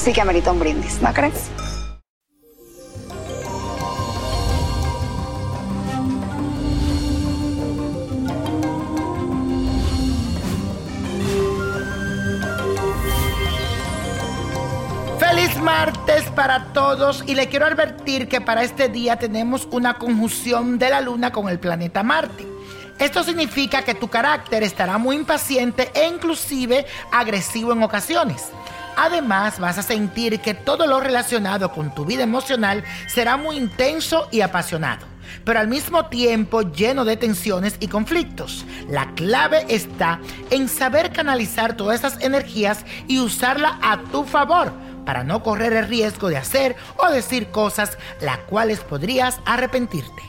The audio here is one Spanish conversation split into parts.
sí que amerita un brindis, ¿no crees? Feliz martes para todos y le quiero advertir que para este día tenemos una conjunción de la luna con el planeta Marte. Esto significa que tu carácter estará muy impaciente e inclusive agresivo en ocasiones. Además vas a sentir que todo lo relacionado con tu vida emocional será muy intenso y apasionado pero al mismo tiempo lleno de tensiones y conflictos. La clave está en saber canalizar todas esas energías y usarla a tu favor para no correr el riesgo de hacer o decir cosas las cuales podrías arrepentirte.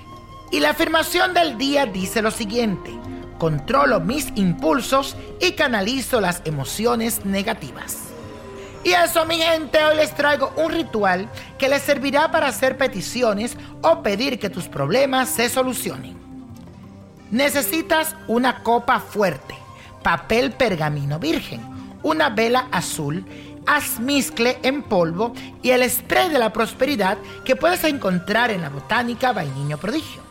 Y la afirmación del día dice lo siguiente, controlo mis impulsos y canalizo las emociones negativas. Y eso, mi gente, hoy les traigo un ritual que les servirá para hacer peticiones o pedir que tus problemas se solucionen. Necesitas una copa fuerte, papel pergamino virgen, una vela azul, azmizcle en polvo y el spray de la prosperidad que puedes encontrar en la botánica Vainiño Prodigio.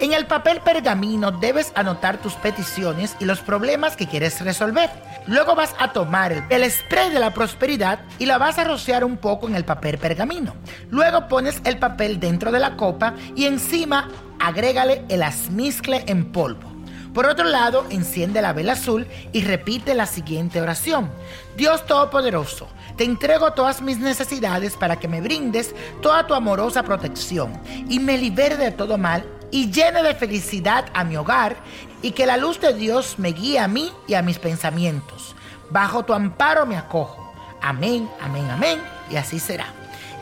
En el papel pergamino debes anotar tus peticiones y los problemas que quieres resolver. Luego vas a tomar el, spray de la prosperidad y la vas a rociar un poco en el papel pergamino. Luego pones el papel dentro de la copa y encima agrégale el azmizcle en polvo. Por otro lado, enciende la vela azul y repite la siguiente oración. Dios Todopoderoso, te entrego todas mis necesidades para que me brindes toda tu amorosa protección y me libere de todo mal y llene de felicidad a mi hogar y que la luz de Dios me guíe a mí y a mis pensamientos. Bajo tu amparo me acojo. Amén, amén, amén y así será.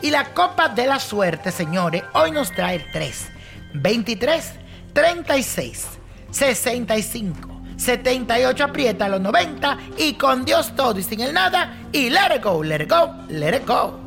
Y la copa de la suerte, señores, hoy nos trae 3, 23, 36, 65, 78, aprieta los 90 y con Dios todo y sin el nada y let it go, let it go, let it go.